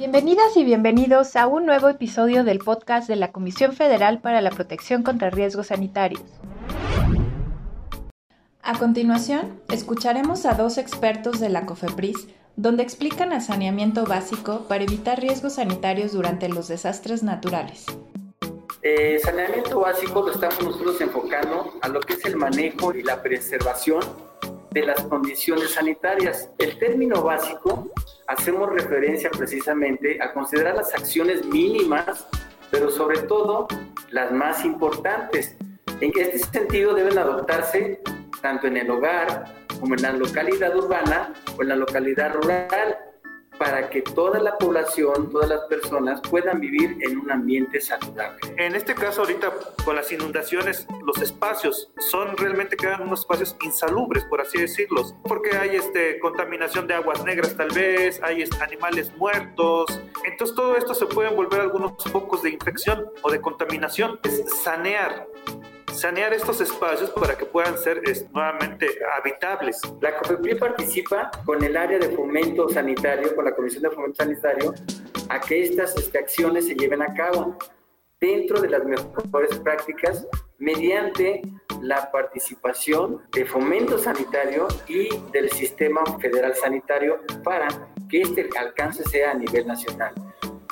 Bienvenidas y bienvenidos a un nuevo episodio del podcast de la Comisión Federal para la Protección contra Riesgos Sanitarios. A continuación, escucharemos a dos expertos de la COFEPRIS donde explican el saneamiento básico para evitar riesgos sanitarios durante los desastres naturales. Eh, saneamiento básico lo estamos nosotros enfocando a lo que es el manejo y la preservación de las condiciones sanitarias. El término básico hacemos referencia precisamente a considerar las acciones mínimas, pero sobre todo las más importantes. En este sentido deben adoptarse tanto en el hogar como en la localidad urbana o en la localidad rural, para que toda la población, todas las personas puedan vivir en un ambiente saludable. En este caso ahorita con las inundaciones, los espacios son realmente quedan unos espacios insalubres, por así decirlos, porque hay este, contaminación de aguas negras tal vez, hay este, animales muertos, entonces todo esto se pueden volver algunos focos de infección o de contaminación. Es sanear sanear estos espacios para que puedan ser nuevamente habitables. La COFEPRI participa con el área de fomento sanitario, con la Comisión de Fomento Sanitario, a que estas este, acciones se lleven a cabo dentro de las mejores prácticas mediante la participación de fomento sanitario y del sistema federal sanitario para que este alcance sea a nivel nacional.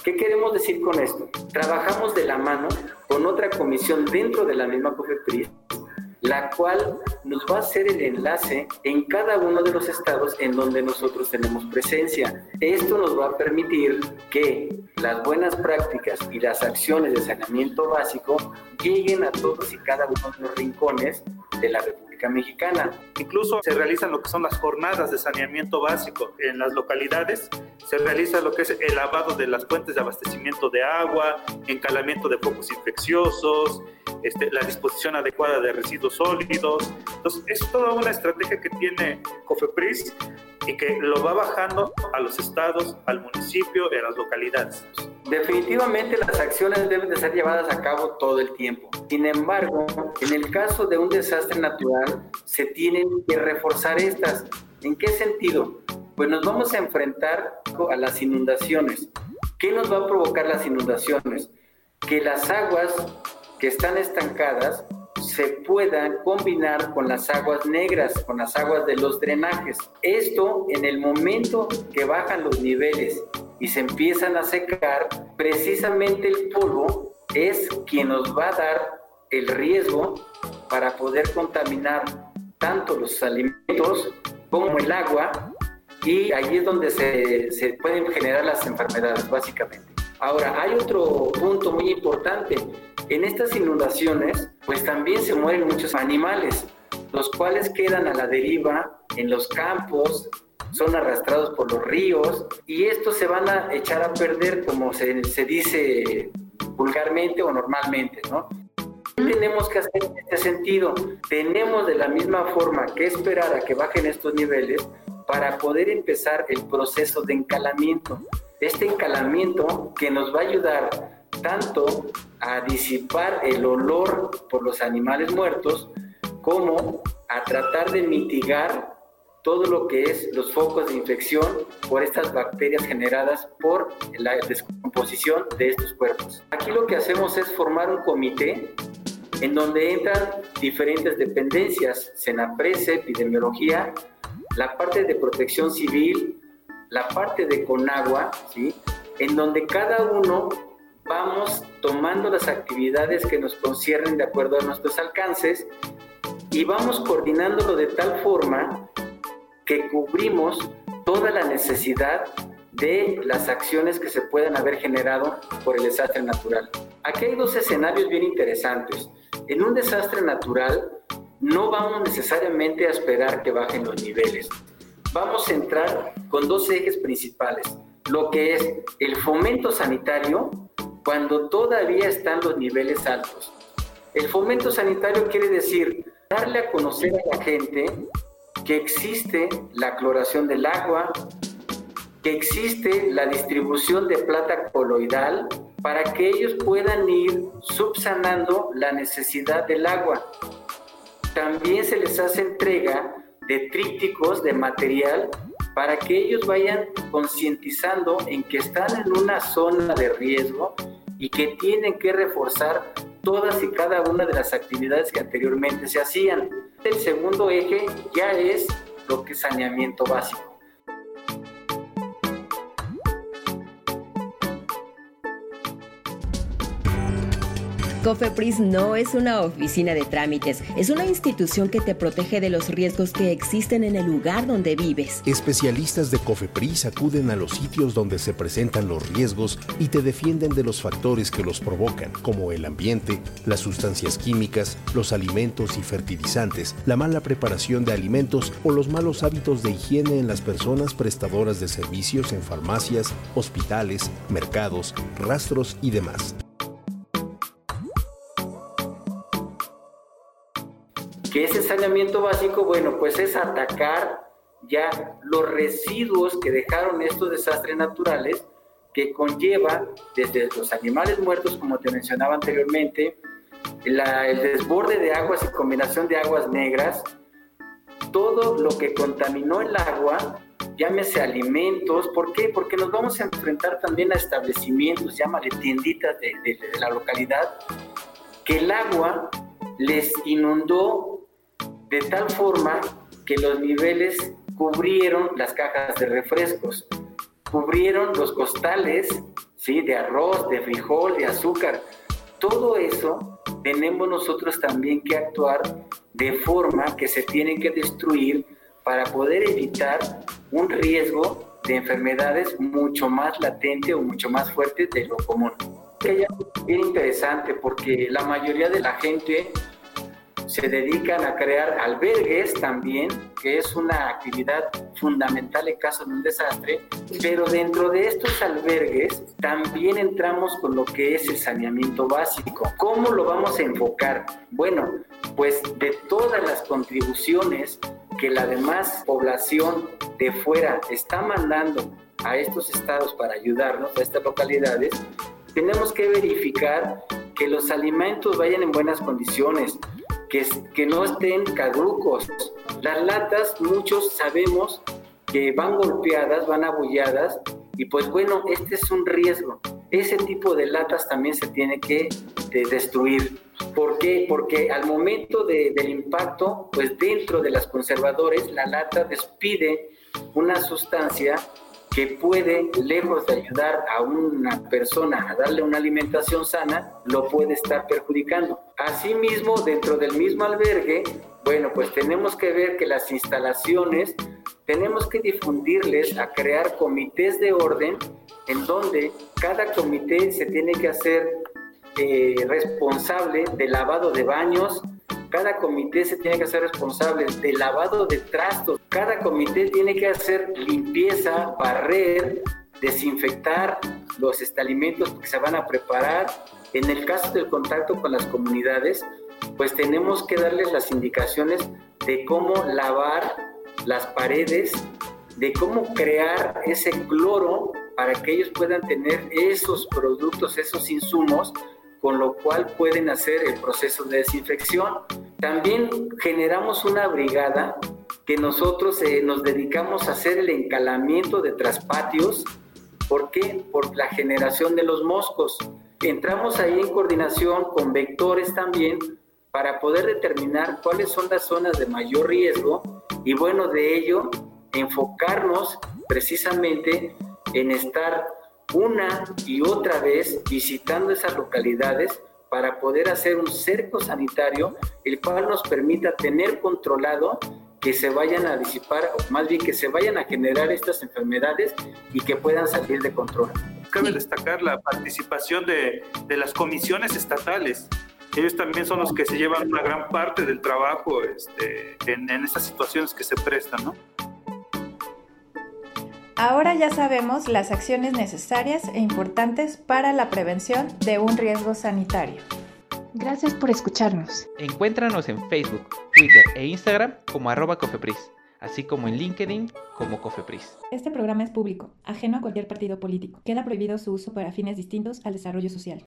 ¿Qué queremos decir con esto? Trabajamos de la mano con otra comisión dentro de la misma COFEPRIS, la cual nos va a hacer el enlace en cada uno de los estados en donde nosotros tenemos presencia. Esto nos va a permitir que las buenas prácticas y las acciones de saneamiento básico lleguen a todos y cada uno de los rincones de la República Mexicana. Incluso se realizan lo que son las jornadas de saneamiento básico en las localidades, se realiza lo que es el lavado de las fuentes de abastecimiento de agua, encalamiento de focos infecciosos, este, la disposición adecuada de residuos sólidos. Entonces, es toda una estrategia que tiene COFEPRIS y que lo va bajando a los estados, al municipio y a las localidades. Definitivamente las acciones deben de ser llevadas a cabo todo el tiempo. Sin embargo, en el caso de un desastre natural, se tienen que reforzar estas. ¿En qué sentido? Pues nos vamos a enfrentar a las inundaciones. ¿Qué nos va a provocar las inundaciones? Que las aguas que están estancadas se puedan combinar con las aguas negras, con las aguas de los drenajes. Esto en el momento que bajan los niveles y se empiezan a secar, precisamente el polvo es quien nos va a dar el riesgo para poder contaminar tanto los alimentos como el agua y ahí es donde se, se pueden generar las enfermedades básicamente. Ahora, hay otro punto muy importante. En estas inundaciones, pues también se mueren muchos animales, los cuales quedan a la deriva en los campos, son arrastrados por los ríos y estos se van a echar a perder como se, dice vulgarmente o normalmente, ¿no? ¿Qué tenemos que hacer en este sentido? Tenemos de la misma forma que esperar a que bajen estos niveles para poder empezar el proceso de encalamiento. Este encalamiento que nos va a ayudar tanto a disipar el olor por los animales muertos como a tratar de mitigar todo lo que es los focos de infección por estas bacterias generadas por la descomposición de estos cuerpos. Aquí lo que hacemos es formar un comité en donde entran diferentes dependencias, Senaprese, epidemiología, la parte de protección civil, la parte de Conagua, ¿sí? en donde cada uno vamos tomando las actividades que nos conciernen de acuerdo a nuestros alcances y vamos coordinándolo de tal forma que cubrimos toda la necesidad de las acciones que se puedan haber generado por el desastre natural. Aquí hay dos escenarios bien interesantes. En un desastre natural no vamos necesariamente a esperar que bajen los niveles. Vamos a entrar con dos ejes principales. Lo que es el fomento sanitario cuando todavía están los niveles altos. El fomento sanitario quiere decir darle a conocer a la gente que existe la cloración del agua, que existe la distribución de plata coloidal para que ellos puedan ir subsanando la necesidad del agua. También se les hace entrega de trípticos de material para que ellos vayan concientizando en que están en una zona de riesgo y que tienen que reforzar todas y cada una de las actividades que anteriormente se hacían. El segundo eje ya es lo que es saneamiento básico. Cofepris no es una oficina de trámites, es una institución que te protege de los riesgos que existen en el lugar donde vives. Especialistas de Cofepris acuden a los sitios donde se presentan los riesgos y te defienden de los factores que los provocan, como el ambiente, las sustancias químicas, los alimentos y fertilizantes, la mala preparación de alimentos o los malos hábitos de higiene en las personas prestadoras de servicios en farmacias, hospitales, mercados, rastros y demás. Que ese saneamiento básico, bueno, pues es atacar ya los residuos que dejaron estos desastres naturales que conlleva desde los animales muertos, como te mencionaba anteriormente, el desborde de aguas y combinación de aguas negras, todo lo que contaminó el agua, llámese alimentos, ¿por qué? Porque nos vamos a enfrentar también a establecimientos, llámale tienditas de, de la localidad, que el agua les inundó de tal forma que los niveles cubrieron las cajas de refrescos, cubrieron los costales, ¿sí? De arroz, de frijol, de azúcar. Todo eso tenemos nosotros también que actuar de forma que se tiene que destruir para poder evitar un riesgo de enfermedades mucho más latente o mucho más fuerte de lo común. Es interesante porque la mayoría de la gente se dedican a crear albergues también, que es una actividad fundamental en caso de un desastre, pero dentro de estos albergues también entramos con lo que es el saneamiento básico. ¿Cómo lo vamos a enfocar? Bueno, pues de todas las contribuciones que la demás población de fuera está mandando a estos estados para ayudarnos, a estas localidades, tenemos que verificar que los alimentos vayan en buenas condiciones, que, no estén caducos. Las latas, muchos sabemos que van golpeadas, van abolladas, y pues bueno, este es un riesgo. Ese tipo de latas también se tiene que destruir. ¿Por qué? Porque al momento del impacto, pues dentro de las conservadores, la lata despide una sustancia que puede, lejos de ayudar a una persona a darle una alimentación sana, lo puede estar perjudicando. Asimismo, dentro del mismo albergue, bueno, pues tenemos que ver que las instalaciones, tenemos que difundirles a crear comités de orden en donde cada comité se tiene que hacer eh, responsable del lavado de baños, cada comité se tiene que hacer responsable del lavado de trastos, cada comité tiene que hacer limpieza, barrer, desinfectar los alimentos que se van a preparar. En el caso del contacto con las comunidades, pues tenemos que darles las indicaciones de cómo lavar las paredes, de cómo crear ese cloro para que ellos puedan tener esos productos, esos insumos con lo cual pueden hacer el proceso de desinfección. También generamos una brigada que nosotros eh, nos dedicamos a hacer el encalamiento de traspatios. ¿Por qué? Por la generación de los moscos. Entramos ahí en coordinación con vectores también para poder determinar cuáles son las zonas de mayor riesgo y bueno, de ello enfocarnos precisamente en estar una y otra vez visitando esas localidades para poder hacer un cerco sanitario, el cual nos permita tener controlado que se vayan a disipar, o más bien que se vayan a generar estas enfermedades y que puedan salir de control. Cabe destacar la participación de, de las comisiones estatales. Ellos también son los que se llevan una gran parte del trabajo este, en, en estas situaciones que se prestan, ¿no? Ahora ya sabemos las acciones necesarias e importantes para la prevención de un riesgo sanitario. Gracias por escucharnos. Encuéntranos en Facebook, Twitter e Instagram como arroba cofepris, así como en LinkedIn como cofepris. Este programa es público, ajeno a cualquier partido político. Queda prohibido su uso para fines distintos al desarrollo social.